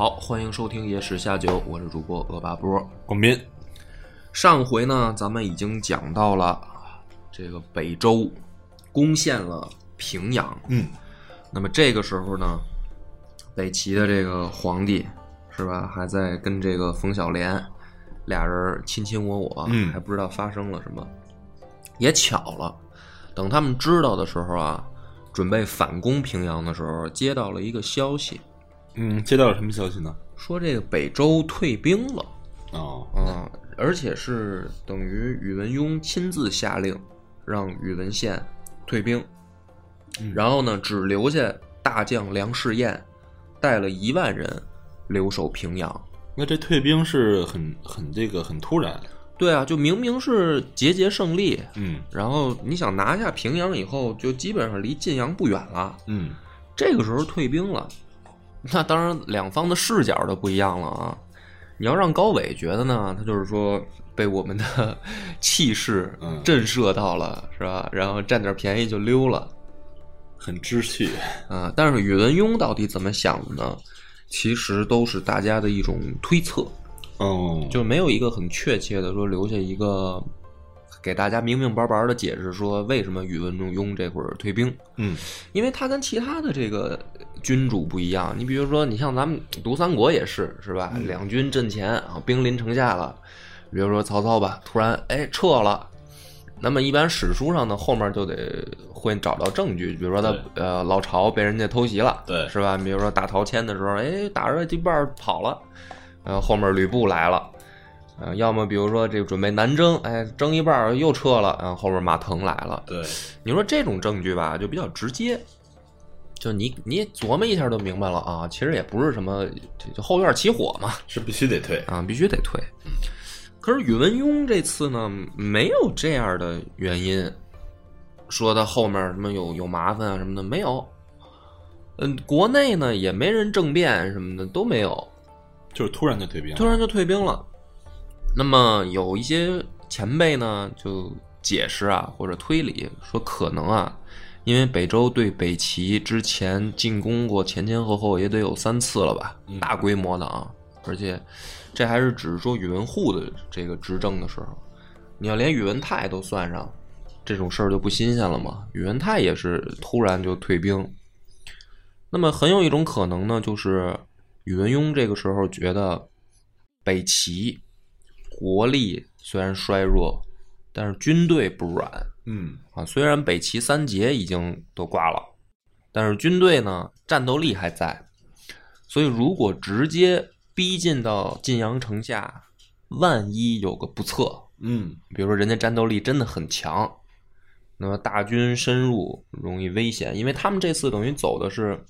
好，欢迎收听《野史下酒》，我是主播恶霸波。广斌，上回呢，咱们已经讲到了这个北周攻陷了平阳，嗯，那么这个时候呢，北齐的这个皇帝是吧，还在跟这个冯小莲俩人卿卿我我，嗯还不知道发生了什么。也巧了，等他们知道的时候啊，准备反攻平阳的时候，接到了一个消息，嗯，接到了什么消息呢？说这个北周退兵了。哦，啊，而且是等于宇文邕亲自下令，让宇文宪退兵，嗯然后呢，只留下大将梁士彦带了一万人留守平阳。那这退兵是很很这个很突然，对啊，就明明是节节胜利，嗯然后你想拿下平阳以后，就基本上离晋阳不远了。嗯，这个时候退兵了，那当然两方的视角都不一样了啊。你要让高伟觉得呢，他就是说被我们的 气势嗯震慑到了，是吧？然后占点便宜就溜了很知趣，啊。但是宇文邕到底怎么想的呢？其实都是大家的一种推测，哦，就没有一个很确切的说留下一个给大家明明白白的解释说为什么宇文邕这会儿退兵。嗯因为他跟其他的这个君主不一样，你比如说，你像咱们读三国也是，是吧？两军阵前啊，兵临城下了，比如说曹操吧，突然哎撤了，那么一般史书上呢，后面就得会找到证据，比如说他呃老巢被人家偷袭了，对。是吧？比如说打陶谦的时候，哎打着一半跑了，呃后面吕布来了。呃，要么比如说这个准备南征，哎，征一半又撤了，然后后面马腾来了，对，你说这种证据吧，就比较直接，就你你琢磨一下就明白了啊。其实也不是什么，就后院起火嘛，是必须得退，啊，必须得退。可是宇文邕这次呢，没有这样的原因，说他后面什么有有麻烦啊什么的没有。嗯，国内呢也没人政变什么的都没有，就是突然就退兵，突然就退兵了。那么有一些前辈呢，就解释啊，或者推理说，可能啊，因为北周对北齐之前进攻过，前前后后也得有三次了吧，嗯大规模的啊，而且这还是只是说宇文护的这个执政的时候，你要连宇文泰都算上，这种事儿就不新鲜了嘛。宇文泰也是突然就退兵，那么很有一种可能呢，就是宇文邕这个时候觉得北齐国力虽然衰弱，但是军队不软。嗯。啊。虽然北齐三杰已经都挂了，但是军队呢战斗力还在，所以如果直接逼近到晋阳城下，万一有个不测，嗯。比如说人家战斗力真的很强，那么大军深入容易危险，因为他们这次等于走的是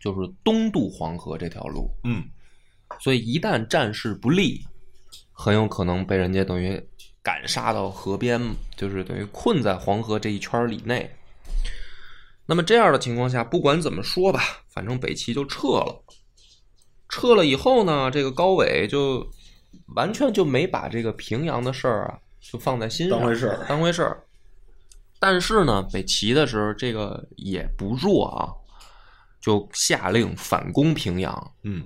就是东渡黄河这条路，嗯。所以一旦战事不利，很有可能被人家等于赶杀到河边，就是等于困在黄河这一圈里内。那么这样的情况下，不管怎么说吧，反正北齐就撤了。撤了以后呢，这个高伟就完全就没把这个平阳的事儿啊，就放在心上，当回事儿当回事儿。但是呢，北齐的时候这个也不弱啊，就下令反攻平阳。嗯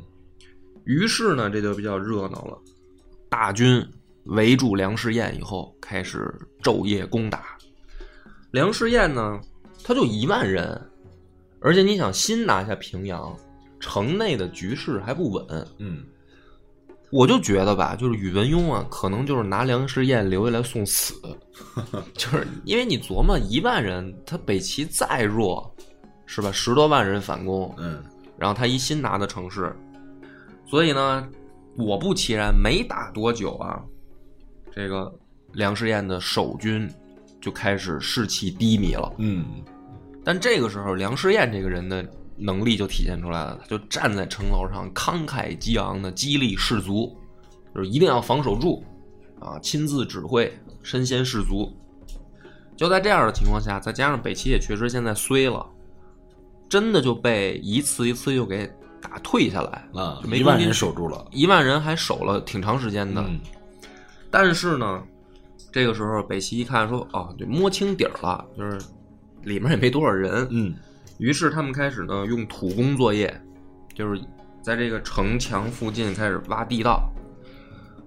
于是呢，这就比较热闹了。大军围住梁士燕以后，开始昼夜攻打。梁士燕呢，他就一万人，而且你想新拿下平阳，城内的局势还不稳。嗯我就觉得吧，就是宇文邕啊，可能就是拿梁士燕留下来送死，就是因为你琢磨一万人，他北齐再弱，是吧？十多万人反攻，嗯然后他一新拿的城市，所以呢，果不其然，没打多久啊，这个梁士彦的守军就开始士气低迷了。嗯但这个时候，梁士彦这个人的能力就体现出来了，他就站在城楼上慷慨激昂的激励士卒，就是一定要防守住啊，亲自指挥，身先士卒。就在这样的情况下，再加上北齐也确实现在衰了，真的就被一次一次又给打退下来啊，一万人守住了。一万人还守了挺长时间的。嗯但是呢，这个时候北齐一看说，哦，就摸清底儿了，就是里面也没多少人。嗯于是他们开始呢用土工作业，就是在这个城墙附近开始挖地道，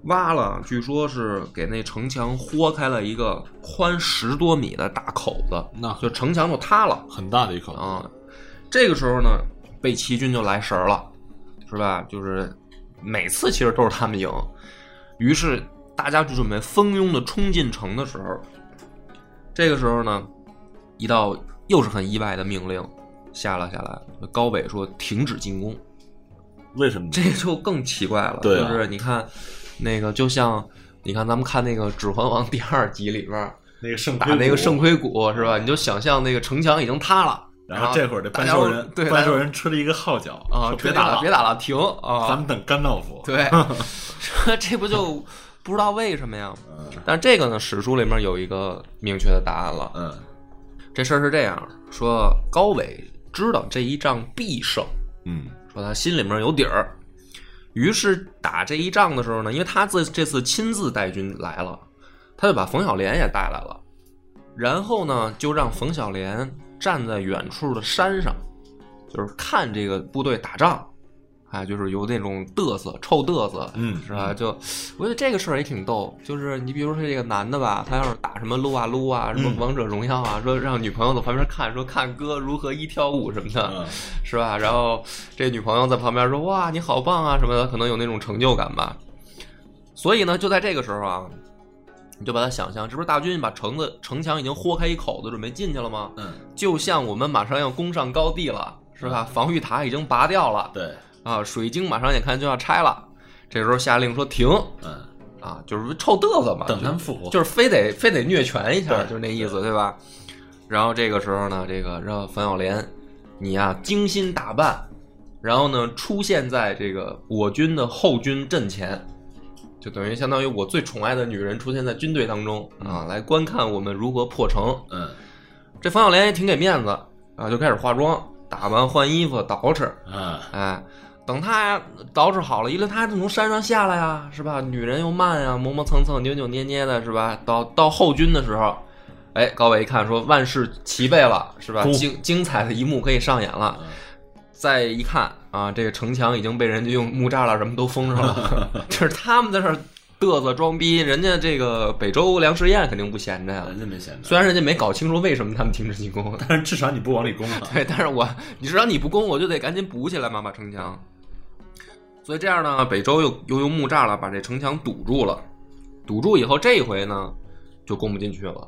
挖了，据说是给那城墙豁开了一个宽十多米的大口子，那就城墙就塌了很大的一口子。啊。这个时候呢，北齐军就来神儿了，是吧？就是每次其实都是他们赢，于是大家就准备蜂拥的冲进城的时候，这个时候呢，一道又是很意外的命令下了下来，高纬说停止进攻，为什么呢？这就更奇怪了。对啊就是你看那个，就像你看咱们看那个《指环王》第二集里边那个圣打那个圣盔盔谷是吧？你就想象那个城墙已经塌了，然后这会儿这大家都半兽人，对半兽人吹了一个号角啊，别打了，别打，打了，停啊！咱们等甘道夫。对，这不就不知道为什么呀？嗯。但这个呢，史书里面有一个明确的答案了。嗯。这事儿是这样说：高伟知道这一仗必胜，嗯。说他心里面有底儿，于是打这一仗的时候呢，因为他这这次亲自带军来了，他就把冯小莲也带来了，然后呢，就让冯小莲站在远处的山上，就是看这个部队打仗，哎，就是有那种嘚瑟、臭嘚瑟，嗯是吧？就我觉得这个事儿也挺逗，就是你比如说这个男的吧，他要是打什么撸啊撸啊，什么嗯王者荣耀啊，说让女朋友在旁边看，说看哥如何一挑五什么的，嗯是吧？然后这女朋友在旁边说：“哇，你好棒啊什么的，可能有那种成就感吧。”所以呢，就在这个时候啊，你就把它想象，这不是大军把城子城墙已经豁开一口子，准备进去了吗？嗯，就像我们马上要攻上高地了，是吧？防御塔已经拔掉了，对，啊，水晶马上眼看就要拆了。这时候下令说停嗯，啊，就是臭嘚瑟嘛，等他们复活。就是非得非得虐拳一下，就是那意思，对吧？然后这个时候呢，这个让冯小莲，你呀、精心打扮，然后呢出现在这个我军的后军阵前，就等于相当于我最宠爱的女人出现在军队当中啊，来观看我们如何破城。嗯这冯小莲也挺给面子啊，就开始化妆、打扮、换衣服、捯饬，啊哎，等他捯饬好了，因为他从山上下来呀，是吧？女人又慢呀，磨磨蹭蹭、扭扭捏捏的，是吧？到到后军的时候，哎，高伟一看说万事齐备了，是吧？精精彩的一幕可以上演了。再一看啊，这个城墙已经被人家用木栅栏什么都封上了，这是他们在这儿嘚瑟装逼，人家这个北周梁实验肯定不闲着呀。人家没闲着，虽然人家没搞清楚为什么他们停止进攻，但是至少你不往里攻啊。对，但是我你至少你不攻，我就得赶紧补起来嘛，把城墙。所以这样呢，北周又又用木栅栏把这城墙堵住了。堵住以后，这一回呢就攻不进去了。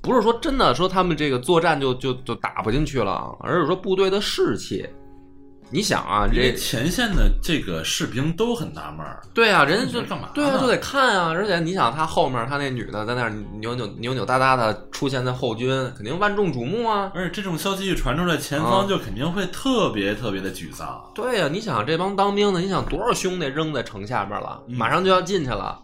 不是说真的说他们这个作战就就就打不进去了，而是说部队的士气。你想啊，这前线的这个士兵都很纳闷儿，对啊，人家就干嘛对啊，就得看啊。而且你想，他后面他那女的在那儿扭扭扭扭哒哒的出现在后军，肯定万众瞩目啊。而且这种消息一传出来，前啊方就肯定会特别特别的沮丧。对呀、你想这帮当兵的，你想多少兄弟扔在城下边了，嗯马上就要进去了，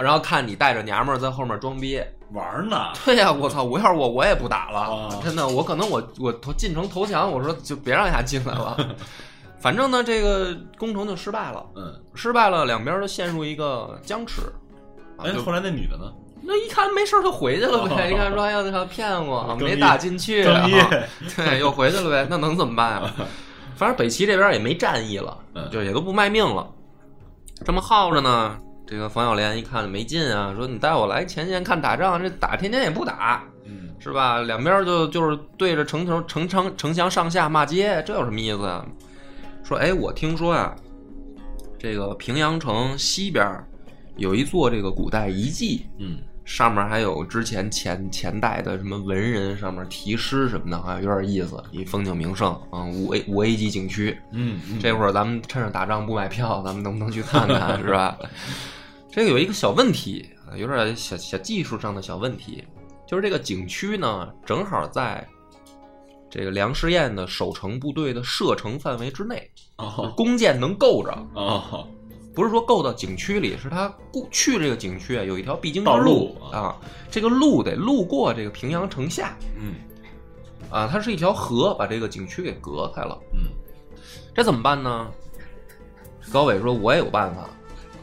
然后看你带着娘们儿在后面装逼。玩呢，对呀、我操！我要是我，我也不打了，啊真的，我可能我我投进城投降，我说就别让他进来了。反正呢，这个攻城就失败了，嗯，失败了，两边都陷入一个僵持。啊哎，后来那女的呢？那一看没事儿就回去了呗，哦一看说哎呀，他骗我，没打进去，啊对，又回去了呗，那能怎么办啊？反正北齐这边也没战役了，嗯就也都不卖命了。这么耗着呢，这个冯小莲一看没劲啊，说你带我来前线看打仗，这打天天也不打，嗯，是吧？两边就就是对着城头城城城墙上下骂街，这有什么意思啊？说哎，我听说啊，这个平阳城西边有一座这个古代遗迹，嗯，上面还有之前前前代的什么文人上面题诗什么的，啊，有点意思，一风景名胜啊，五 A 五 A 级景区。嗯，嗯这会儿咱们趁着打仗不买票，咱们能不能去看看，是吧？这个有一个小问题，啊有点小小技术上的小问题，就是这个景区呢，正好在这个梁师彦的守城部队的射程范围之内，哦弓箭能够着，哦，不是说够到景区里，是他过去这个景区啊有一条必经之路路啊，这个路得路过这个平阳城下嗯啊，它是一条河，把这个景区给隔开了。嗯这怎么办呢？高伟说：“我也有办法，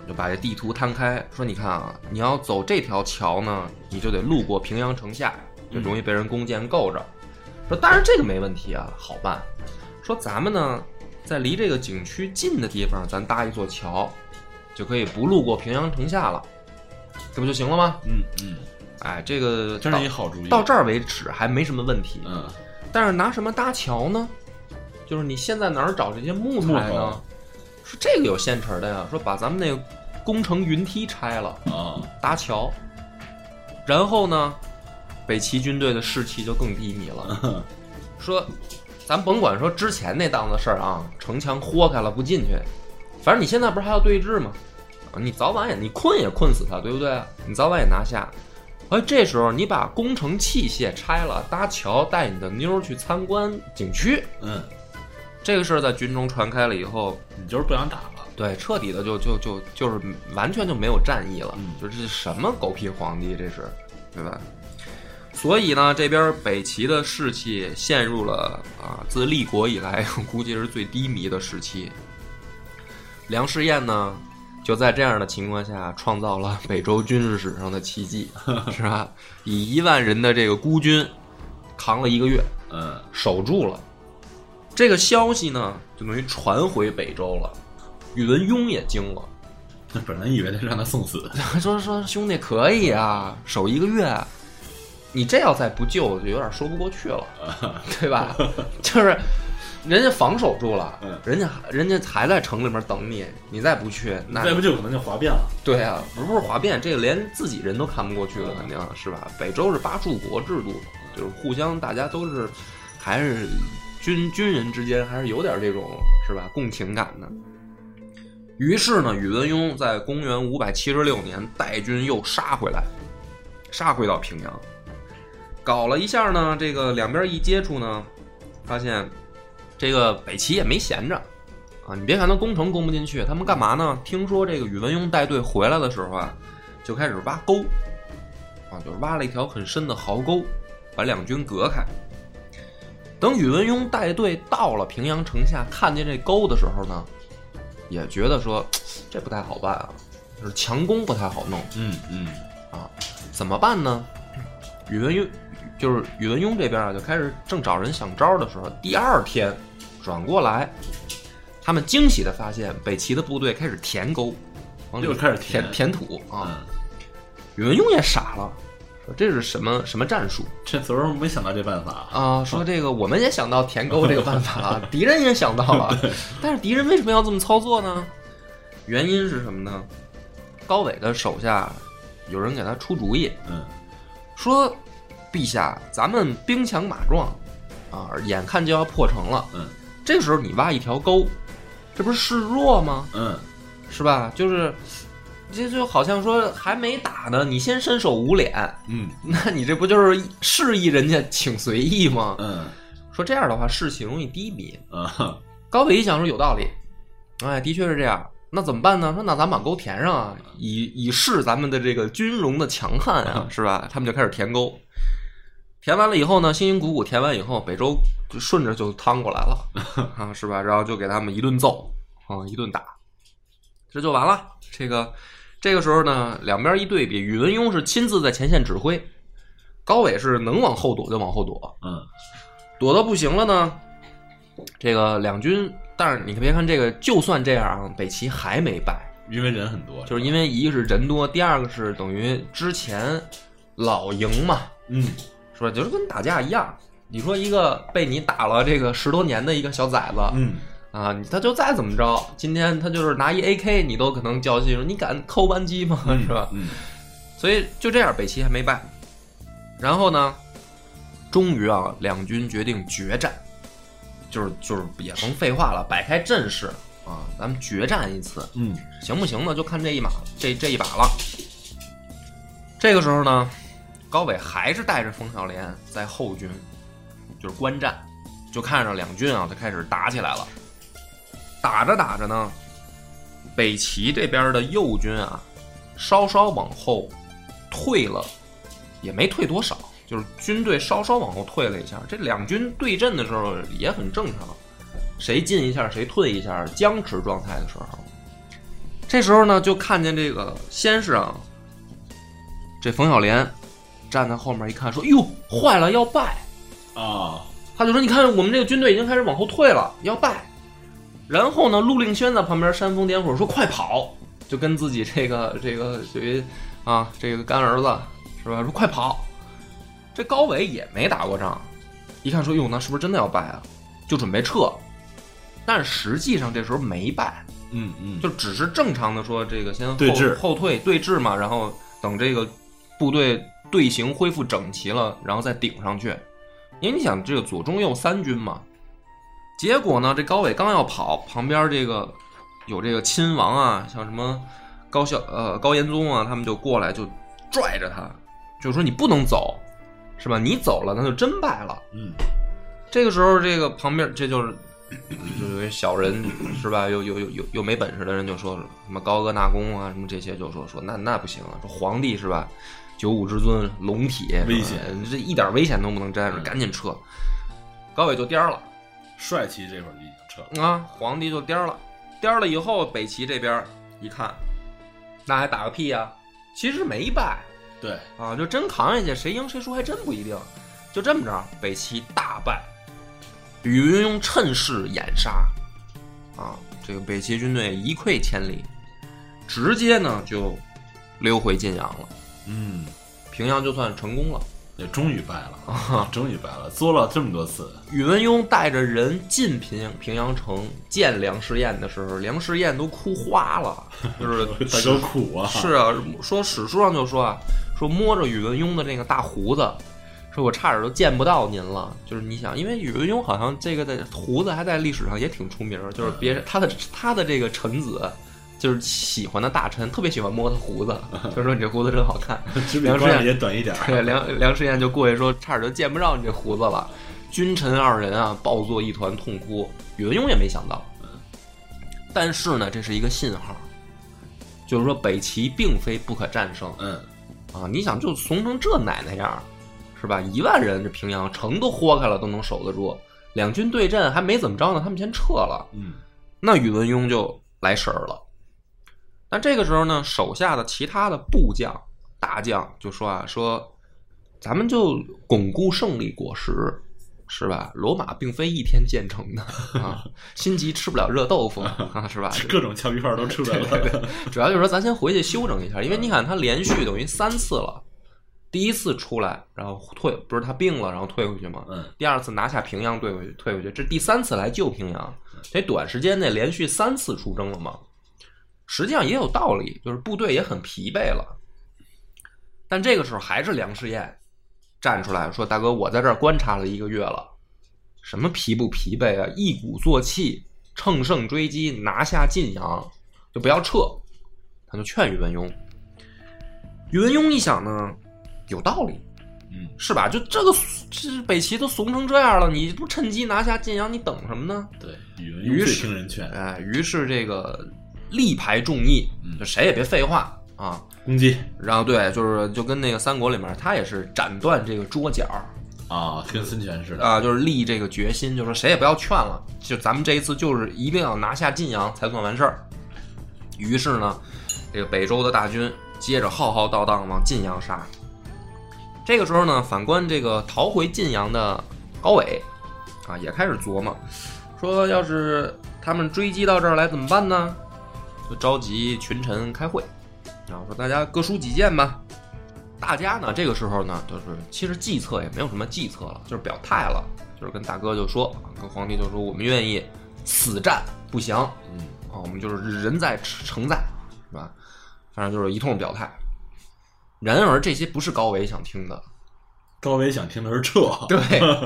就把这地图摊开，说你看啊，你要走这条桥呢，你就得路过平阳城下，就容易被人弓箭够着。说当然这个没问题啊，好办。说咱们呢，在离这个景区近的地方，咱搭一座桥，就可以不路过平阳城下了，这不就行了吗？嗯嗯，哎，这个真是一好主意。到这儿为止还没什么问题。嗯但是拿什么搭桥呢？就是你现在哪儿找这些木材呢头？说这个有现成的呀，说把咱们那个工程云梯拆了啊搭桥，然后呢，北齐军队的士气就更低迷了。说，咱甭管说之前那档子事儿啊，城墙豁开了不进去，反正你现在不是还要对峙吗？啊，你早晚也你困也困死他，对不对？你早晚也拿下。而这时候你把工程器械拆了，搭桥，带你的妞儿去参观景区，嗯，这个事儿在军中传开了以后，你就是不想打了。对，彻底的就就就就是完全就没有战意了，嗯就这是什么狗屁皇帝，这是，对吧？所以呢，这边北齐的士气陷入了啊，自立国以来 估计是最低迷的时期。梁士彦呢，就在这样的情况下，创造了北周军事史上的奇迹，是吧？以一万人的这个孤军，扛了一个月，嗯守住了。这个消息呢，就等于传回北周了。宇文邕也惊了，那 本来以为他让他送死。说说兄弟可以啊，守一个月，你这要再不救，就有点说不过去了，对吧？就是人家防守住了嗯，人家人家还在城里面等你，你再不去，那再不救可能就哗变了。对啊，不是哗变，这个连自己人都看不过去了，肯定是吧？北周是八柱国制度，就是互相大家都是还是军军人之间还是有点这种是吧共情感的。于是呢，宇文邕在公元五百七十六年带军又杀回来，杀回到平阳，搞了一下呢，这个两边一接触呢，发现这个北齐也没闲着。啊，你别看他攻城攻不进去，他们干嘛呢？听说这个宇文邕带队回来的时候啊，就开始挖沟，啊，就是挖了一条很深的壕沟，把两军隔开。等宇文邕带队到了平阳城下，看见这沟的时候呢，也觉得说这不太好办啊，就是强攻不太好弄，嗯嗯啊怎么办呢？宇文邕就是宇文邕这边啊，就开始正找人想招的时候，第二天转过来，他们惊喜的发现北齐的部队开始填沟，往里又开始填填填土啊。嗯，宇文邕也傻了，说这是什么什么战术这昨儿没想到这办法。啊？说这个我们也想到填沟这个办法了，敌人也想到了，但是敌人为什么要这么操作呢？原因是什么呢？高伟的手下有人给他出主意，嗯说：“陛下，咱们兵强马壮啊，眼看就要破城了。嗯这时候你挖一条沟，这不是示弱吗？嗯是吧？就是这就好像说还没打呢，你先伸手捂脸，嗯 那你这不就是示意人家请随意吗？嗯说这样的话士气容易低迷。啊高伟一想说有道理，哎，的确是这样。那怎么办呢？说那咱把沟填上啊，以以示咱们的这个军容的强悍啊，是吧？他们就开始填沟。填完了以后呢，辛辛苦苦填完以后，北周就顺着就趟过来了 啊，是吧？然后就给他们一顿揍啊，一顿打，这就完了。这个这个时候呢，两边一对比，宇文邕是亲自在前线指挥，高伟是能往后躲就往后躲，嗯。躲到不行了呢，这个两军，但是你别看这个，就算这样啊，北齐还没败，因为人很多，就是因为一个是人多，第二个是等于之前老赢嘛，嗯。是吧？就是跟打架一样。你说一个被你打了这个十多年的一个小崽子，嗯啊，他就再怎么着，今天他就是拿一 AK，你都可能较劲，说你敢扣扳机吗？是吧？嗯所以就这样，北齐还没败。然后呢，终于啊，两军决定决战，就是就是也甭废话了，摆开阵势啊，咱们决战一次，嗯行不行呢？就看这一马这这一把了。这个时候呢，高伟还是带着冯小莲在后军，就是观战就看着两军啊，就开始打起来了。打着打着呢，北齐这边的右军啊，稍稍往后退了，也没退多少，就是军队稍稍往后退了一下。这两军对阵的时候也很正常，谁进一下谁退一下，僵持状态的时候，这时候呢，就看见这个先是啊，这冯小莲站在后面一看，说：“哟，坏了，要败。”啊，他就说：“你看，我们这个军队已经开始往后退了，要败。”然后呢，陆令轩在旁边煽风点火，说：“快跑！”就跟自己这个 这个属于啊这个干儿子是吧？说快跑！这高伟也没打过仗，一看说：“哟，那是不是真的要败啊？”就准备撤。但是实际上这时候没败，嗯嗯，就只是正常的说这个先后对峙后退对峙嘛，然后等这个部队队形恢复整齐了，然后再顶上去。因为你想这个左中右三军嘛，结果呢，这高伟刚要跑，旁边这个有这个亲王啊，像什么高孝呃高延宗啊，他们就过来就拽着他，就说你不能走，是吧？你走了那就真败了。嗯，这个时候，这个旁边这就是就有一小人是吧？有有有有有没本事的人就说什么高阿纳公啊，什么这些就说说那那不行啊，说皇帝是吧？九五之尊，龙体危险，这一点危险都不能沾着，赶紧撤。高伟就颠儿了帅旗这会儿就已经撤了，啊，皇帝就颠儿了，颠儿了以后，北齐这边一看，那还打个屁呀、其实没败，对，啊，就真扛下去，谁赢谁输还真不一定。就这么着，北齐大败，宇文邕趁势掩杀，啊，这个北齐军队一溃千里，直接呢就溜回晋阳了，嗯，平阳就算成功了。也终于败了，啊，终于败了，作了这么多次，宇文邕带着人进平平阳城见梁士彦的时候，梁士彦都哭花了，就是 大哥苦啊，是啊，说史书上就说啊，说摸着宇文邕的那个大胡子，说我差点都见不到您了。就是你想，因为宇文邕好像这个的胡子还在历史上也挺出名，就是别人他的他的这个臣子。就是喜欢的大臣特别喜欢摸他胡子，就说你这胡子真好看。梁实彦也短一点儿，对，梁 梁实彦就过去说，差点就见不着你这胡子了。君臣二人啊，抱作一团，痛哭。宇文邕也没想到，但是呢，这是一个信号，就是说北齐并非不可战胜嗯，啊！你想，就怂成这奶奶样儿，是吧？一万人这平阳城都豁开了，都能守得住。两军对阵还没怎么着呢，他们先撤了。嗯，那宇文邕就来神儿了。但这个时候呢，手下的其他的部将、大将就说啊，说咱们就巩固胜利果实，是吧？罗马并非一天建成的啊，心急吃不了热豆腐啊，是吧？各种俏皮话都出来了，主要就是说，咱先回去休整一下，因为你看他连续等于三次了，第一次出来，然后退，不是他病了，然后退回去吗？嗯，第二次拿下平阳，退回去，退回去，这第三次来救平阳，得短时间内连续三次出征了嘛。实际上也有道理，就是部队也很疲惫了。但这个时候还是梁士彦站出来说：“大哥，我在这儿观察了一个月了，什么疲不疲惫啊？一鼓作气，乘胜追击，拿下晋阳，就不要撤。”他就劝宇文邕。宇文邕一想呢，有道理，嗯，是吧？就这个这北齐都怂成这样了，你不趁机拿下晋阳，你等什么呢？对，宇文邕最于是听人劝，哎，于是这个力排众议，嗯就谁也别废话啊。攻击然后对，就是就跟那个三国里面，他也是斩断这个桌角啊，跟孙权似的，啊，就是立这个决心，就说谁也不要劝了，就咱们这一次就是一定要拿下晋阳才算完事儿。于是呢，这个北周的大军接着浩浩荡荡往晋阳杀。这个时候呢，反观这个逃回晋阳的高伟啊，也开始琢磨，说要是他们追击到这儿来怎么办呢？就召集群臣开会，然后，说大家各抒己见吧。大家呢，这个时候呢，就是其实计策也没有什么计策了，就是表态了，就是跟大哥就说，跟皇帝就说，我们愿意死战不降，嗯，啊，我们就是人在城在，是吧？反正就是一通表态。然而这些不是高维想听的，高维想听的是撤，对，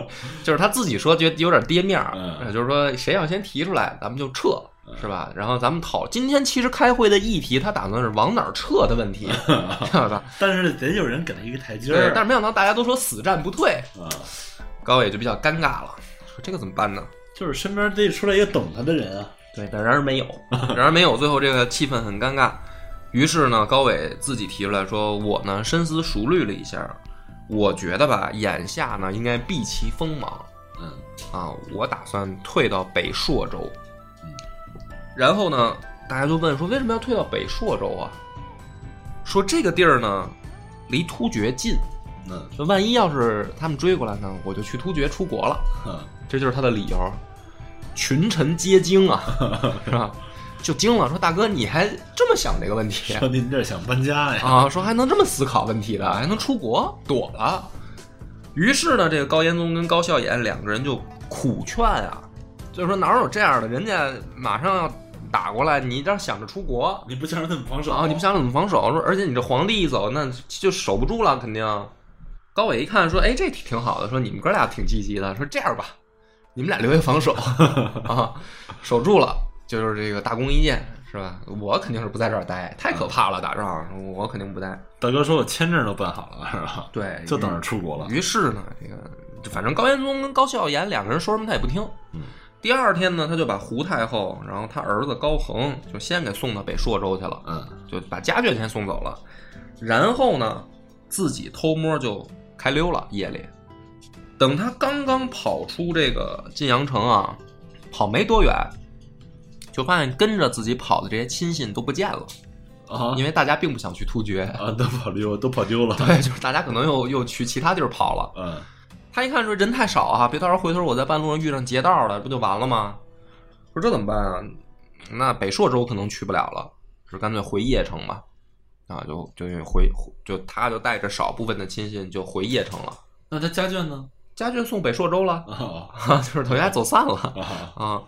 就是他自己说觉得有点跌面儿，就是说谁要先提出来，咱们就撤，是吧？然后咱们讨今天其实开会的议题，他打算是往哪儿撤的问题，知道吧？但是得有人给他一个台阶对，儿，但是没想到大家都说死战不退，啊，高伟就比较尴尬了，说这个怎么办呢？就是身边得出来一个懂他的人啊。对，但然而没有，然而没有，最后这个气氛很尴尬。于是呢，高伟自己提出来说：“我呢深思熟虑了一下，我觉得吧，眼下呢应该避其锋芒嗯啊，我打算退到北朔州。”然后呢，大家就问说：“为什么要退到北朔州啊？”说这个地儿呢，离突厥近，嗯说万一要是他们追过来呢，我就去突厥出国了。哼这就是他的理由。群臣皆惊啊，是吧？就惊了，说大哥你还这么想这个问题说您这想搬家呀？啊？说还能这么思考问题的，还能出国躲了。于是呢，这个高延宗跟高孝衍两个人就苦劝啊，就是说哪有这样的，人家马上要打过来，你这想着出国你不想着怎么防守啊？你不想着怎么防守？说而且你这皇帝一走，那就守不住了，肯定。高伟一看说：“哎，这挺好的。”说你们哥俩挺积极的。说这样吧，你们俩留下防守 啊，守住了就是这个大功一件，是吧？我肯定是不在这儿待，太可怕了，打仗我肯定不待。大哥说我签证都办好了，是吧？对，就等着出国了。于是呢，这个反正高延宗跟高孝严两个人说什么他也不听。嗯第二天呢，他就把胡太后，然后他儿子高恒，就先给送到北朔州去了，嗯就把家眷先送走了，然后呢，自己偷摸就开溜了，夜里。等他刚刚跑出这个晋阳城啊，跑没多远，就发现跟着自己跑的这些亲信都不见了，啊因为大家并不想去突厥，啊，都跑丢，都跑丢了。对，就是大家可能又又去其他地儿跑了。嗯他一看说人太少啊，别到时候回头我在半路上遇上劫道了，不就完了吗？说这怎么办啊？那北朔州可能去不了了，说干脆回邺城吧。啊，就就回就他就带着少部分的亲信就回邺城了，那他家眷呢？家眷送北朔州了，就是等于还走散了啊啊。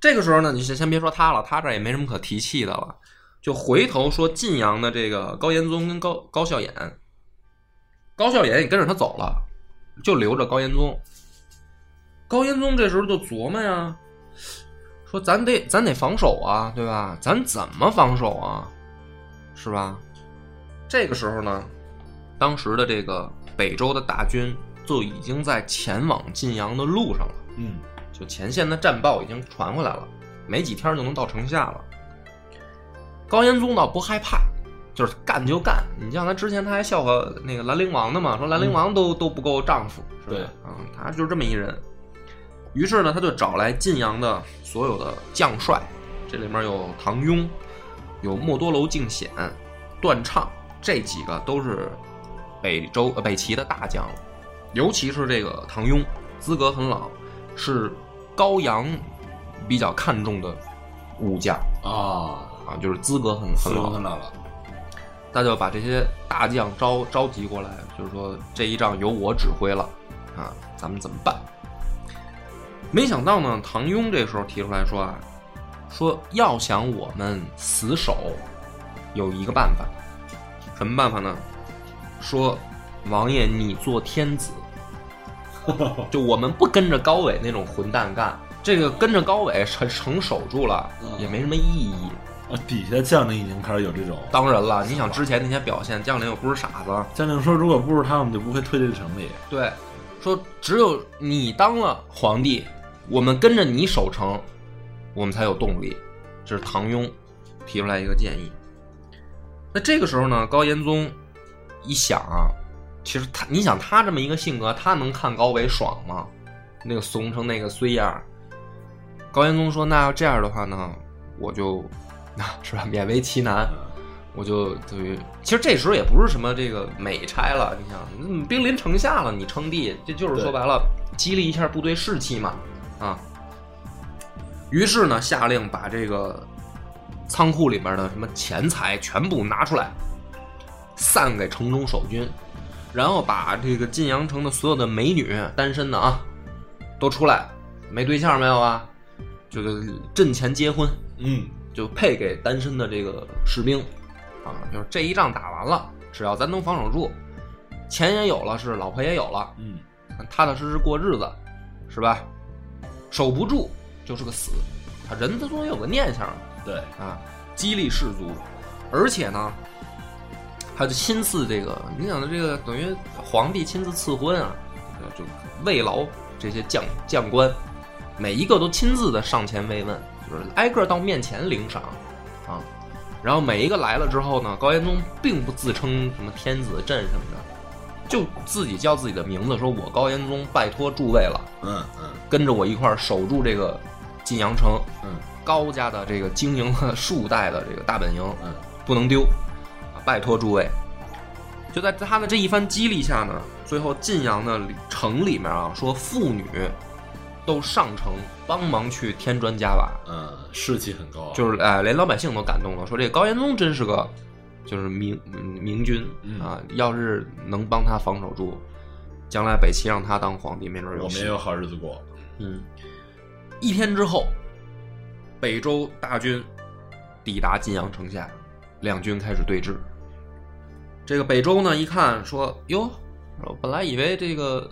这个时候呢，你先先别说他了，他这也没什么可提气的了，就回头说晋阳的这个高延宗跟高高孝衍，高孝衍也跟着他走了，就留着高延宗。高延宗这时候就琢磨呀，说咱得咱得防守啊，对吧？咱怎么防守啊？是吧？这个时候呢，当时的这个北周的大军就已经在前往晋阳的路上了。嗯就前线的战报已经传回来了，没几天就能到城下了。高延宗倒不害怕，就是干就干。你像他之前他还笑话那个兰陵王的嘛，说兰陵王都、都不够丈夫，是吧？对嗯，他就是这么一人。于是呢，他就找来晋阳的所有的将帅，这里面有唐雍，有莫多楼敬显、段畅，这几个都是北周呃北齐的大将，尤其是这个唐雍，资格很老，是高阳比较看重的武将啊，啊，就是资格很很老四龙看。到了。他就把这些大将召召集过来，就是说这一仗由我指挥了啊，咱们怎么办？没想到呢，唐雍这时候提出来说啊，说要想我们死守，有一个办法，什么办法呢？说王爷你做天子，就我们不跟着高伟那种混蛋干，这个跟着高伟成成守住了嗯也没什么意义。啊，底下将领已经开始有这种。当然了，你想之前那些表现，将领又不是傻子，将领说，如果不是他，我们就不会退这个城里。对，说只有你当了皇帝，我们跟着你守城，我们才有动力。这是唐雍提出来一个建议。那这个时候呢，高延宗一想啊，其实他，你想他这么一个性格，他能看高伟爽吗？那个怂成那个衰样。高延宗说：“那要这样的话呢，我就，是吧，勉为其难。”我就等于，其实这时候也不是什么这个美差了，你想，嗯兵临城下了，你称帝，这就是说白了，激励一下部队士气嘛，啊。于是呢，下令把这个仓库里面的什么钱财全部拿出来，散给城中守军，然后把这个晋阳城的所有的美女，单身的啊，都出来，没对象没有啊？就是阵前结婚，嗯，就配给单身的这个士兵，啊，就是这一仗打完了，只要咱能防守住，钱也有了，是老婆也有了，嗯，踏踏实实过日子，是吧？守不住就是个死，他人他总得有个念想对，啊，激励士卒，而且呢，他就亲自这个，你想的这个等于皇帝亲自赐婚啊，就慰劳这些将将官，每一个都亲自的上前慰问，就是挨个到面前领赏啊。然后每一个来了之后呢，高延宗并不自称什么天子朕什么的，就自己叫自己的名字，说我高延宗拜托诸位了，嗯嗯跟着我一块儿守住这个晋阳城，嗯高家的这个经营了数代的这个大本营，嗯，不能丢，啊，拜托诸位。就在他的这一番激励下呢，最后晋阳的城里面啊，说妇女都上城帮忙去添砖加瓦，嗯，士气很高，就是哎，连老百姓都感动了，说这高延宗真是个就是明嗯明君嗯。啊，要是能帮他防守住，将来北齐让他当皇帝，没准有戏我们也有好日子过。嗯，一天之后，北周大军抵达晋阳城下，两军开始对峙。这个北周呢，一看说：“哟，我本来以为这个，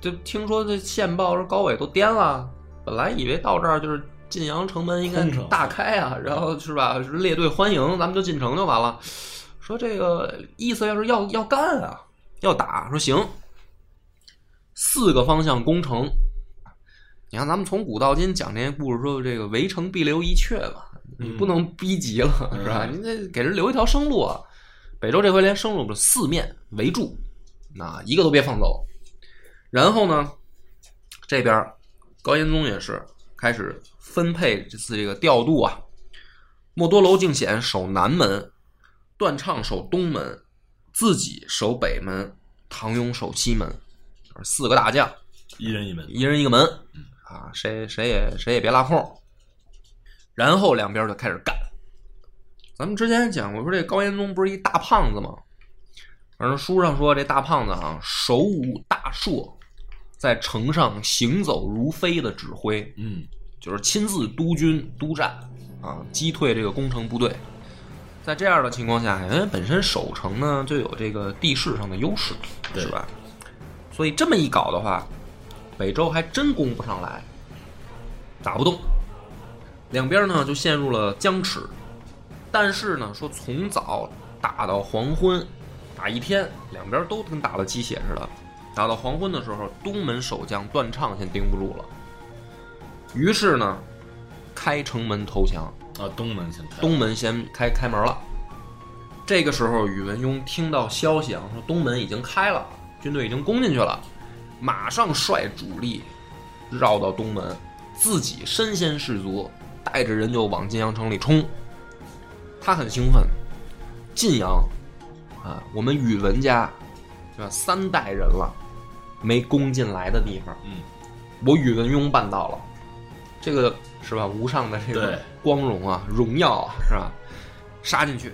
就听说这线报说高伟都颠了，本来以为到这儿就是晋阳城门应该大开啊，然后是吧？是列队欢迎，咱们就进城就完了。说这个意思要是要要干啊，要打，说行，四个方向攻城。你看，咱们从古到今讲这些故事，说这个围城必留一阙吧，你嗯不能逼急了，是吧？你得给人留一条生路啊。北周这回连生路都四面围住，那一个都别放走。然后呢，这边高延宗也是开始分配这次这个调度啊。莫多楼敬显守南门，段畅守东门，自己守北门，唐雍守西门，四个大将，一人一门，一人一个门啊，谁谁也谁也别拉空。然后两边就开始干。咱们之前讲过，说这高延宗不是一大胖子吗？反正书上说这大胖子啊，手舞大槊，在城上行走如飞的指挥，嗯，就是亲自督军督战啊，击退这个攻城部队。在这样的情况下，因为本身守城呢就有这个地势上的优势，是吧？所以这么一搞的话，北周还真攻不上来，打不动，两边呢就陷入了僵持。但是呢，说从早打到黄昏，打一天，两边都跟打了鸡血似的。打到黄昏的时候，东门守将段畅先盯不住了，于是呢，开城门投降。啊，东门先开，东门先开开门了。这个时候，宇文邕听到消息啊，说东门已经开了，军队已经攻进去了，马上率主力绕到东门，自己身先士卒，带着人就往晋阳城里冲。他很兴奋，晋阳啊，我们宇文家对吧，三代人了没攻进来的地方，嗯，我宇文邕办到了，这个是吧？无上的这个光荣啊，荣耀啊，是吧？杀进去。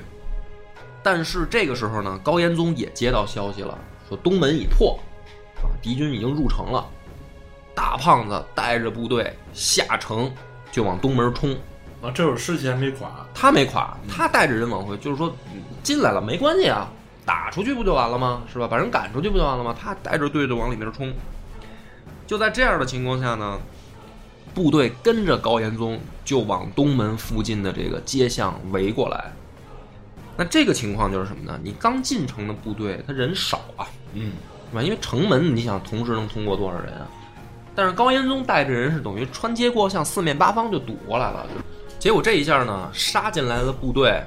但是这个时候呢，高延宗也接到消息了，说东门已破，啊，敌军已经入城了。大胖子带着部队下城就往东门冲，啊，这会儿士气还没垮，他没垮，他带着人往回，就是说嗯进来了没关系啊，打出去不就完了吗？是吧？把人赶出去不就完了吗？他带着队就往里面冲。就在这样的情况下呢，部队跟着高延宗就往东门附近的这个街巷围过来。那这个情况就是什么呢？你刚进城的部队，他人少啊，嗯，是吧？因为城门，你想同时能通过多少人啊？但是高延宗带着人是等于穿街过巷，四面八方就堵过来了。结果这一下呢，杀进来的部队，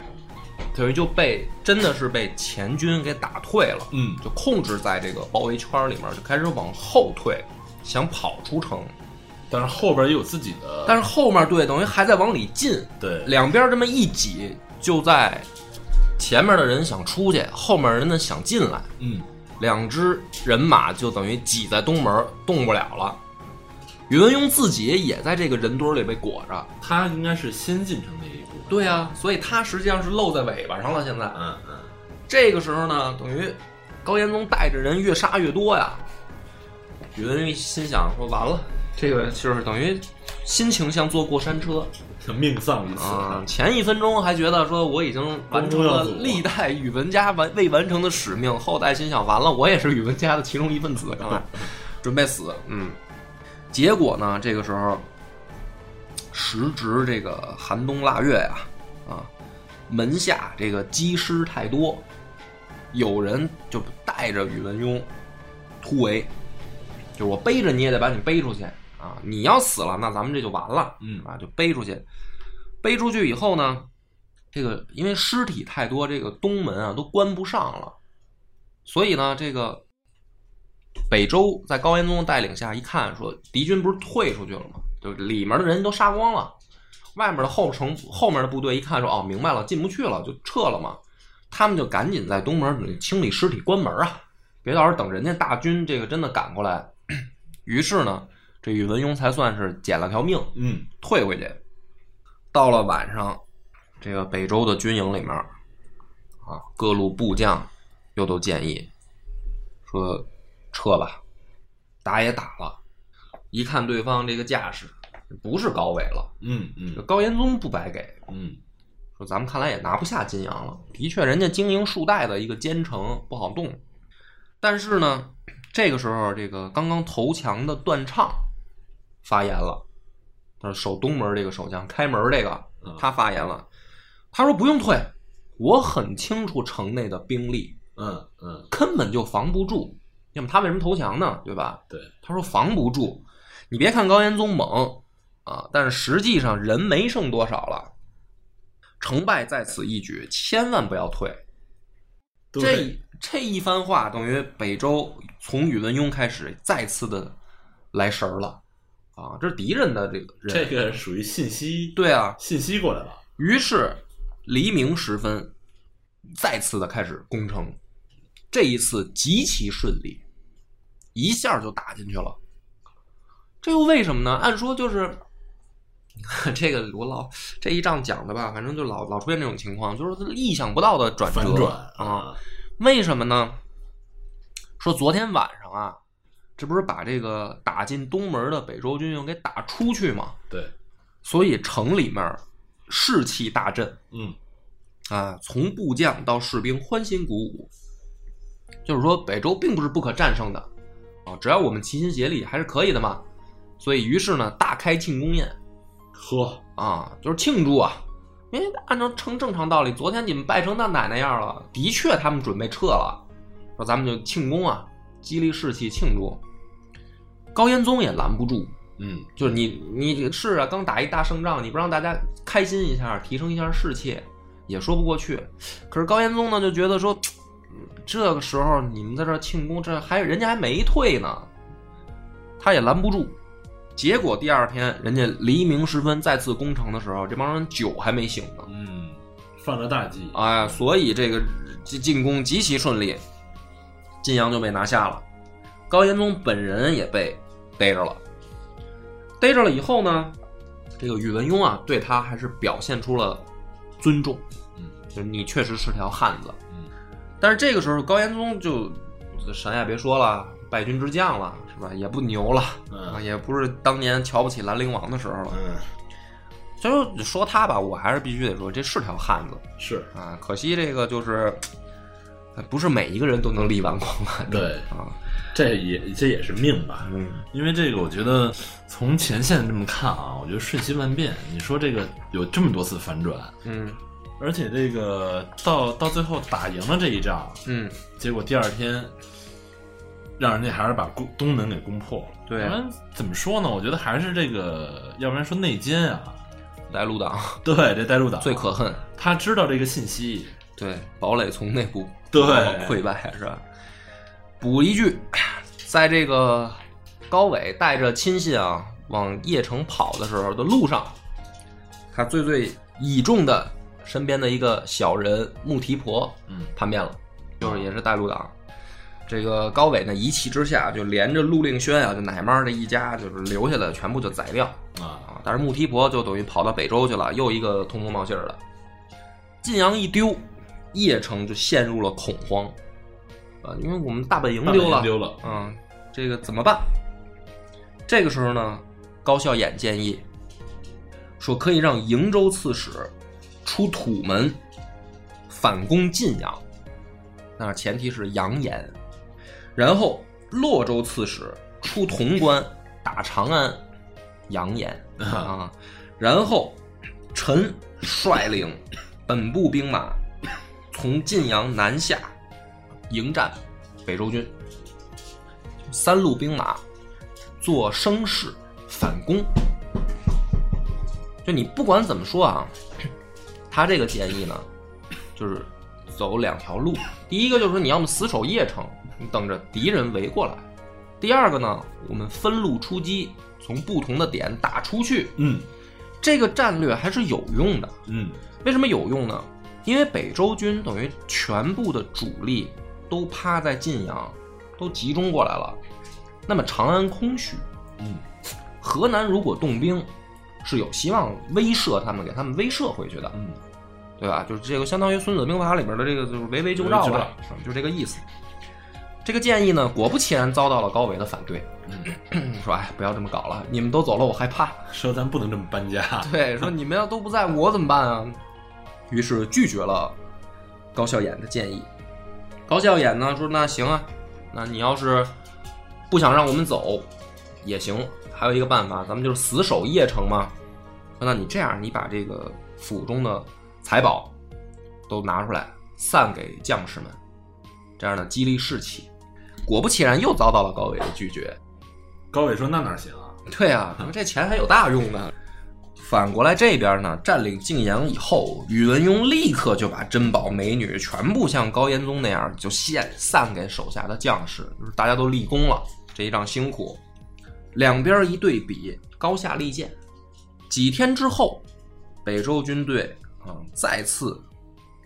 等于就被真的是被前军给打退了，嗯就控制在这个包围圈里面，就开始往后退，想跑出城。但是后边也有自己的，但是后面对等于还在往里进，对，两边这么一挤，就在前面的人想出去，后面人呢想进来，嗯，两支人马就等于挤在东门，动不了了。宇文邕自己也在这个人堆里被裹着。他应该是先进城的一步，对啊，所以他实际上是露在尾巴上了。现在嗯嗯，这个时候呢，等于高延宗带着人越杀越多呀。宇文邕心想说：“完了，这个就是等于心情像坐过山车嗯，命丧于此，啊！前一分钟还觉得说我已经完成了历代宇文家完未完成的使命，后代心想完了，我也是宇文家的其中一份子，刚才 准备死。嗯，结果呢，这个时候时值这个寒冬腊月呀，啊，门下这个积尸太多，有人就带着宇文邕突围，就是我背着你也得把你背出去啊！你要死了，那咱们这就完了，嗯啊，就背出去。背出去以后呢，这个因为尸体太多，这个东门啊都关不上了，所以呢，这个北周在高延宗的带领下一看，说敌军不是退出去了吗？就里面的人都杀光了，外面的后城后面的部队一看说哦，明白了，进不去了，就撤了嘛。他们就赶紧在东门里清理尸体，关门啊，别到时候等人家大军这个真的赶过来。于是呢，这宇文邕才算是捡了条命，嗯退回去。到了晚上，这个北周的军营里面，啊，各路部将又都建议说撤吧，打也打了。一看对方这个架势，不是高纬了，嗯这嗯高延宗不白给，嗯说咱们看来也拿不下金阳了。的确，人家经营数代的一个坚城不好动。但是呢，这个时候这个刚刚投降的段畅发言了，他说守东门这个守将开门这个嗯他发言了，他说不用退，我很清楚城内的兵力嗯嗯，根本就防不住，要么他为什么投降呢？对吧？对，他说防不住。你别看高延宗猛啊，但是实际上人没剩多少了，成败在此一举，千万不要退。这这一番话等于北周从宇文邕开始再次的来神儿了啊！这是敌人的这个人，这个属于信息对啊。信息过来了。于是黎明时分，再次的开始攻城，这一次极其顺利，一下就打进去了。这又为什么呢？按说就是 这个我老这一仗讲的吧，反正就老老出现这种情况，就是意想不到的转折啊！为什么呢？说昨天晚上啊，这不是把这个打进东门的北周军营给打出去吗？对，所以城里面士气大振嗯啊，从部将到士兵欢欣鼓舞。就是说，北周并不是不可战胜的啊，只要我们齐心协力，还是可以的嘛。所以，于是呢，大开庆功宴呵，啊，就是庆祝啊。因为按照成正常道理，昨天你们拜成那奶奶样了，的确他们准备撤了，说咱们就庆功啊，激励士气庆祝。高延宗也拦不住，嗯就是你你是啊，刚打一大胜仗，你不让大家开心一下，提升一下士气，也说不过去。可是高延宗呢，就觉得说，嗯这个时候你们在这庆功，这还人家还没退呢，他也拦不住。结果第二天，人家黎明时分再次攻城的时候，这帮人酒还没醒呢，嗯，犯了大忌。哎，所以这个进进攻极其顺利，晋阳就被拿下了。高延宗本人也被逮着了，逮着了以后呢，这个宇文邕啊，对他还是表现出了尊重，嗯，就是你确实是条汉子。嗯，但是这个时候高延宗就啥也别说了，败军之将了，是吧？也不牛了啊，嗯也不是当年瞧不起兰陵王的时候了。嗯，所以说说他吧，我还是必须得说，这是条汉子。是啊，可惜这个就是，呃不是每一个人都能力挽狂澜的。对，啊，这也这也是命吧。嗯，因为这个，我觉得从前线这么看啊，我觉得瞬息万变。你说这个有这么多次反转，嗯而且这个到到最后打赢了这一仗，嗯，结果第二天让人家还是把攻东门给攻破了。对要不然怎么说呢？我觉得还是这个，要不然说内奸啊，带路党对，这带路党 最可恨。他知道这个信息，对，堡垒从内部对溃败是吧？补一句，在这个高伟带着亲信啊往邺城跑的时候的路上，他最最倚重的身边的一个小人穆提婆，嗯叛变了，就是也是带路党。这个高纬呢一气之下就连着陆令轩啊，就奶妈这一家就是留下的全部就宰掉啊，啊。但是穆提婆就等于跑到北周去了，又一个通风报信儿的。晋阳一丢，邺城就陷入了恐慌啊，因为我们大本营丢了，丢了，嗯，这个怎么办？这个时候呢，高孝衍建议说，可以让瀛州刺史出土门反攻晋阳，那前提是扬言，然后洛州刺史出潼关打长安，扬言啊，然后臣率领本部兵马从晋阳南下迎战北周军，三路兵马做声势反攻。就你不管怎么说啊，他这个建议呢，就是走两条路。第一个就是说，你要么死守邺城，你等着敌人围过来；第二个呢，我们分路出击，从不同的点打出去。嗯这个战略还是有用的。嗯为什么有用呢？因为北周军等于全部的主力都趴在晋阳，都集中过来了。那么长安空虚，嗯，河南如果动兵，是有希望威慑他们，给他们威慑回去的，嗯对吧？就是这个相当于《孙子兵法》里边的这个就是围魏救赵吧，是就这个意思。这个建议呢，果不其然遭到了高纬的反对，说：“哎，不要这么搞了，你们都走了，我害怕。”说咱不能这么搬家。对，说你们要都不在，我怎么办啊？于是拒绝了高笑衍的建议。高笑衍呢说：“那行啊，那你要是不想让我们走也行，还有一个办法，咱们就是死守邺城嘛。说那你这样，你把这个府中的财宝都拿出来，散给将士们，这样呢激励士气。果不其然，又遭到了高伟的拒绝。高伟说：“那哪行啊？对啊，这钱还有大用呢。反过来这边呢，占领晋阳以后，宇文邕立刻就把珍宝美女全部像高延宗那样就献散给手下的将士，就是大家都立功了，这一仗辛苦。两边一对比，高下立见。几天之后，北周军队啊再次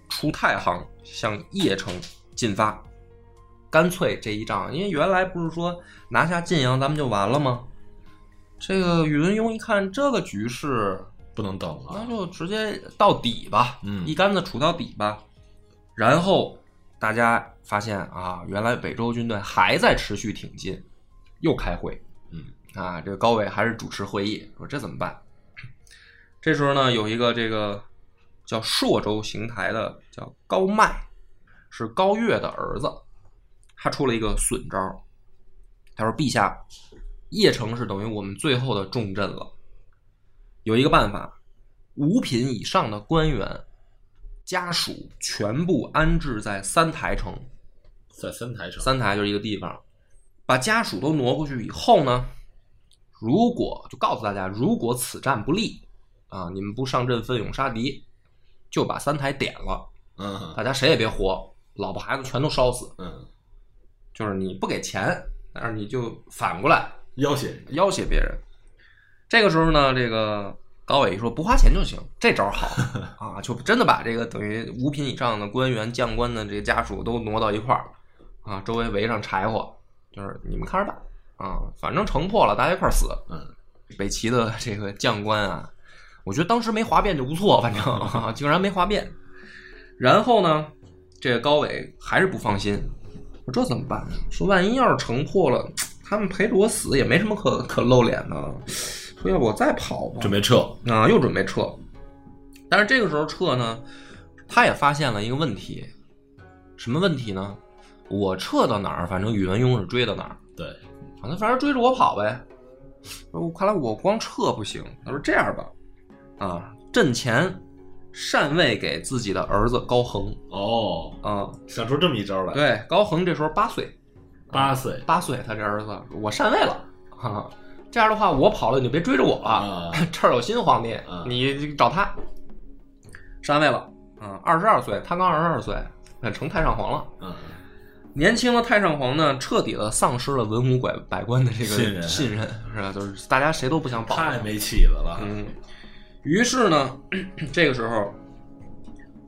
出太行，向邺城进发。干脆这一仗，因为原来不是说拿下晋阳咱们就完了吗？这个宇文邕一看这个局势，不能等了。那就直接到底吧，嗯一竿子杵到底吧。然后大家发现啊，原来北周军队还在持续挺进，又开会，嗯啊，这个高纬还是主持会议，说这怎么办？这时候呢，有一个这个叫朔州邢台的叫高迈，是高岳的儿子，他出了一个损招儿，他说：“陛下，邺城是等于我们最后的重镇了，有一个办法，五品以上的官员家属全部安置在三台城，在三台城，三台就是一个地方，把家属都挪过去以后呢，如果就告诉大家，如果此战不利啊，你们不上阵奋勇杀敌，就把三台点了，嗯大家谁也别活，老婆孩子全都烧死。嗯，就是你不给钱，但是你就反过来要挟要挟别人。这个时候呢，这个高伟说不花钱就行，这招好 啊，就真的把这个等于五品以上的官员、将官的这个家属都挪到一块儿啊，周围围上柴火，就是你们看着办啊，反正城破了，大家一块儿死。嗯，北齐的这个将官啊，我觉得当时没哗变就不错，反正、啊、竟然没哗变。然后呢，这个高伟还是不放心，说这怎么办？说万一要是城破了，他们陪着我死也没什么可可露脸的。说要不我再跑吧，准备撤。啊，又准备撤。但是这个时候撤呢，他也发现了一个问题，什么问题呢？我撤到哪儿，反正宇文邕是追到哪儿，对，啊，那反正追着我跑呗。我看来我光撤不行，他说这样吧，啊，阵前禅位给自己的儿子高恒哦，啊，想出这么一招来。，对，高恒这时候八岁，八岁八岁，他这儿子我禅位了，哈、哈，这样的话我跑了你就别追着我了，啊，这儿有新皇帝，嗯你找他禅位了嗯，二十二岁，他刚二十二岁，成太上皇了。嗯，年轻的太上皇呢，彻底的丧失了文武百百官的这个信任信任，是吧？就是大家谁都不想保。太没起子了。嗯，于是呢，这个时候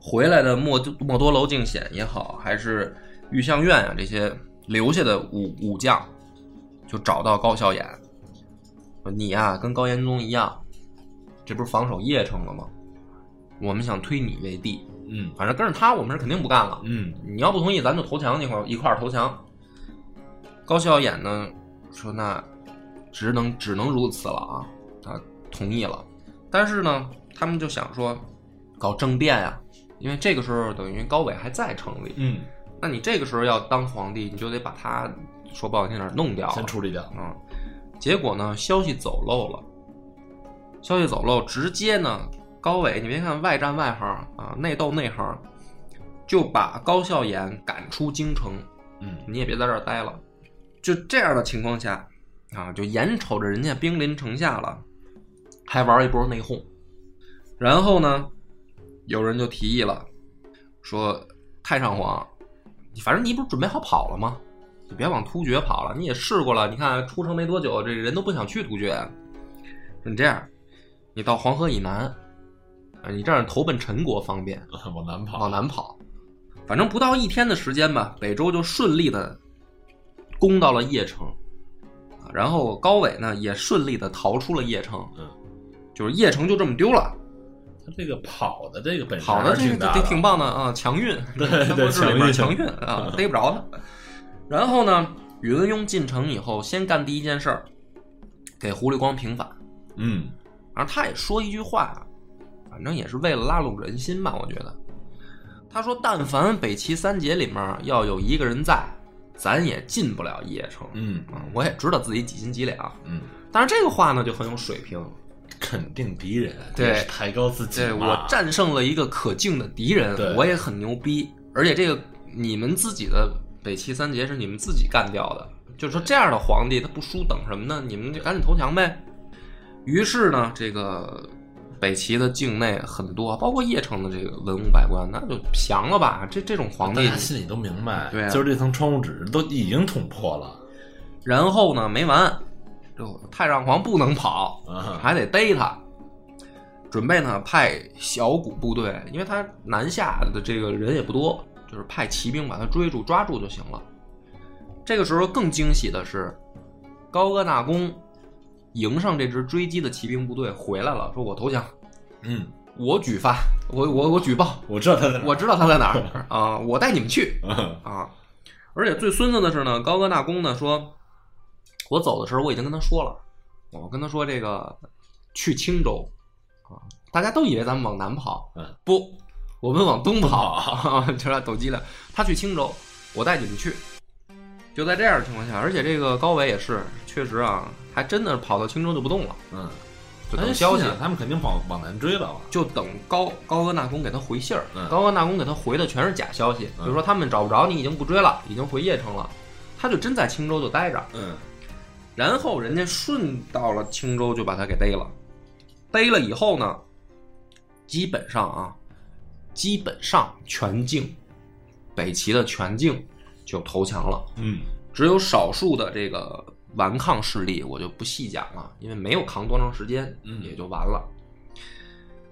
回来的莫莫多楼敬显也好，还是玉相院啊这些留下的武武将，就找到高孝衍，说你呀、跟高延宗一样，这不是防守邺城了吗？我们想推你为帝，嗯反正跟着他，我们是肯定不干了。嗯你要不同意，咱就投降，一块儿一块儿投降。高孝衍呢说：“那只能只能如此了啊！”他同意了，但是呢，他们就想说搞政变呀、因为这个时候等于高纬还在城里，嗯，那你这个时候要当皇帝，你就得把他说不好听点弄掉，先处理掉。嗯，结果呢，消息走漏了，消息走漏，直接呢，高纬，你别看外战外行啊，内斗内行，就把高孝衍赶出京城，嗯。你也别在这儿待了。就这样的情况下，啊，就眼瞅着人家兵临城下了，还玩一波内讧。然后呢，有人就提议了，说太上皇，你反正你不是准备好跑了吗？你别往突厥跑了，你也试过了，你看出城没多久，这人都不想去突厥。说你这样，你到黄河以南，啊，你这样投奔陈国方便，往南跑，往南跑。反正不到一天的时间吧，北周就顺利的攻到了邺城，啊然后高纬呢也顺利的逃出了邺城，嗯，就是邺城就这么丢了。他这个跑的这个本事跑的这个挺大挺挺棒的啊，强运，对三国志里面对强运啊，逮不着他。然后呢，宇文邕进城以后，先干第一件事儿，给胡律光平反。嗯，然后他也说一句话，反正也是为了拉拢人心吧，我觉得。他说：“但凡北齐三杰里面要有一个人在，咱也进不了邺城。嗯啊，我也知道自己几斤几两，嗯，但是这个话呢就很有水平。肯定敌人，对抬高自己对我战胜了一个可敬的敌人，我也很牛逼。而且这个你们自己的北齐三杰是你们自己干掉的，就是说这样的皇帝他不输等什么呢？你们就赶紧投降呗。于是呢，这个北齐的境内很多，包括邺城的这个文武百官，那就降了吧。这这种皇帝大家，心里都明白，对啊就是这层窗户纸都已经捅破了，然后呢没完，这太上皇不能跑，啊，还得逮他。准备呢派小股部队，因为他南下的这个人也不多，就是派骑兵把他追住、抓住就行了。这个时候更惊喜的是，高阿纳公迎上这支追击的骑兵部队回来了，说我投降，嗯，我举发，我我我举报，我知道他在哪，我知道他在哪儿。啊，我带你们去。嗯。啊。而且最孙子的是呢，高阿纳公呢说，我走的时候我已经跟他说了，我跟他说这个去青州啊，大家都以为咱们往南跑，嗯，不，我们往东跑，就俩抖机灵。他去青州，我带你们去。就在这样的情况下，而且这个高伟也是确实啊，还真的跑到青州就不动了，嗯，就等消息他，们肯定往往南追了，就等高高阿纳公给他回信儿。嗯高阿纳公给他回的全是假消息，嗯比如说他们找不着你，已经不追了，已经回邺城了，他就真在青州就待着。嗯然后人家顺到了青州，就把他给逮了。逮了以后呢，基本上啊，基本上全境，北齐的全境就投降了。嗯只有少数的这个顽抗势力，我就不细讲了，因为没有扛多长时间，嗯也就完了。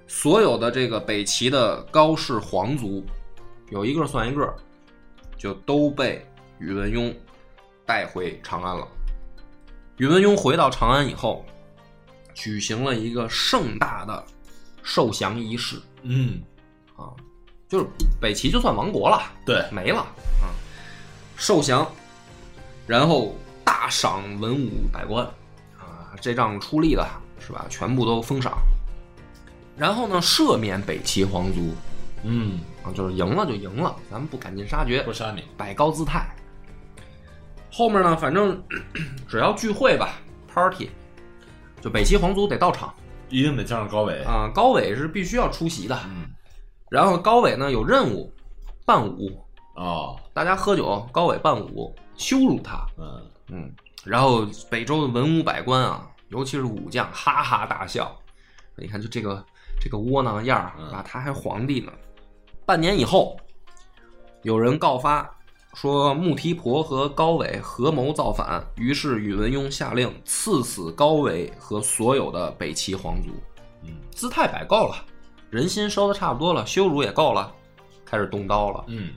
所有的这个北齐的高氏皇族，有一个算一个，就都被宇文邕带回长安了。宇文邕回到长安以后，举行了一个盛大的受降仪式嗯，啊，就是北齐就算亡国了。对，没了啊，受降，然后大赏文武百官啊，这仗出力的是吧？全部都封赏，然后呢，赦免北齐皇族嗯，啊，就是赢了就赢了，咱们不赶尽杀绝不，杀你，摆高姿态。后面呢，反正 只要聚会吧，party，就北齐皇族得到场一定得叫上高伟，啊，高伟是必须要出席的。嗯，然后高伟呢有任务，伴舞，哦，大家喝酒，高伟伴舞，羞辱他。嗯嗯，然后北周的文武百官啊，尤其是武将，哈哈大笑。你看，就这个这个窝囊样啊，他还皇帝呢。半年以后，有人告发说穆提婆和高纬合谋造反，于是宇文邕下令赐死高纬和所有的北齐皇族。嗯姿态摆够了，人心收的差不多了，羞辱也够了，开始动刀了。嗯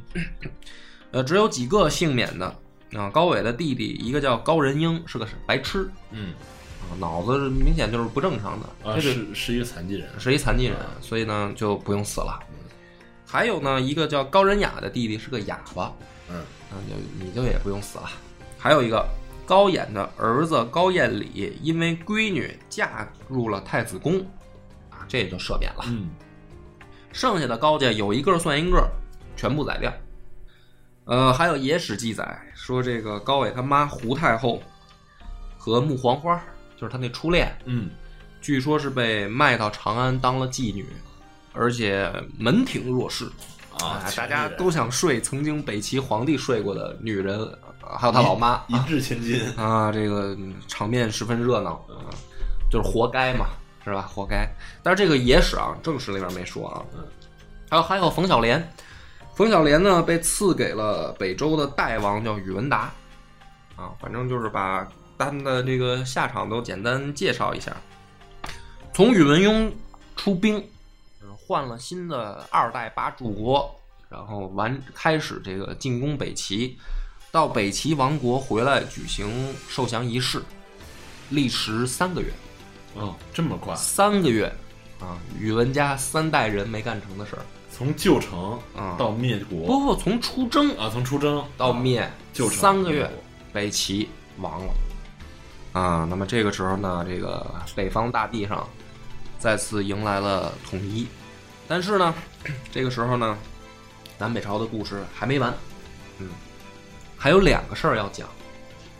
呃，只有几个幸免的啊。高纬的弟弟一个叫高仁英，是个白痴嗯，啊，脑子明显就是不正常的，啊，是是一个残疾人，是一残疾人，所以呢就不用死了。还有呢，一个叫高仁雅的弟弟是个哑巴，嗯那就你就也不用死了。还有一个高演的儿子高彦礼，因为闺女嫁入了太子宫，啊，这也就赦免了。嗯剩下的高家有一个算一个，全部宰掉。呃，还有野史记载说，这个高伟他妈胡太后和穆黄花，就是他那初恋，嗯据说是被卖到长安当了妓女，而且门庭若市啊哎，大家都想睡曾经北齐皇帝睡过的女人，啊还有他老妈一掷千金，啊，这个嗯场面十分热闹啊，就是活该嘛，是吧？活该。但是这个野史啊，正史里面没说啊。嗯还有还有冯小莲，冯小莲呢被赐给了北周的代王叫宇文达，啊，反正就是把他们的这个下场都简单介绍一下。从宇文邕出兵，呃换了新的二代八柱国，然后完开始这个进攻北齐，到北齐王国回来举行受降仪式，历时三个月。哦，这么快，三个月啊，宇文家三代人没干成的事儿。从旧城啊到灭国不不，从出征啊，从出征到灭旧城三个月，北齐亡了啊。那么这个时候呢，这个北方大地上再次迎来了统一，但是呢，这个时候呢，南北朝的故事还没完，嗯，还有两个事儿要讲。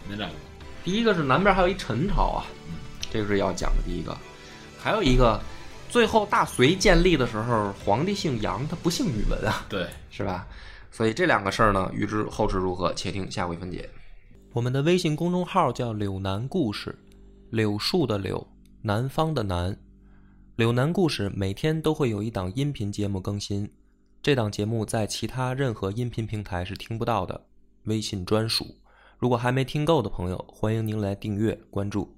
哪两个？第一个是南边还有一陈朝啊，这个是要讲的第一个，还有一个，最后大隋建立的时候，皇帝姓杨，他不姓宇文啊。对，是吧？所以这两个事儿呢，预知后事如何，且听下回分解。我们的微信公众号叫“柳南故事”，柳树的柳，南方的南。柳南故事每天都会有一档音频节目更新，这档节目在其他任何音频平台是听不到的，微信专属。如果还没听够的朋友，欢迎您来订阅关注。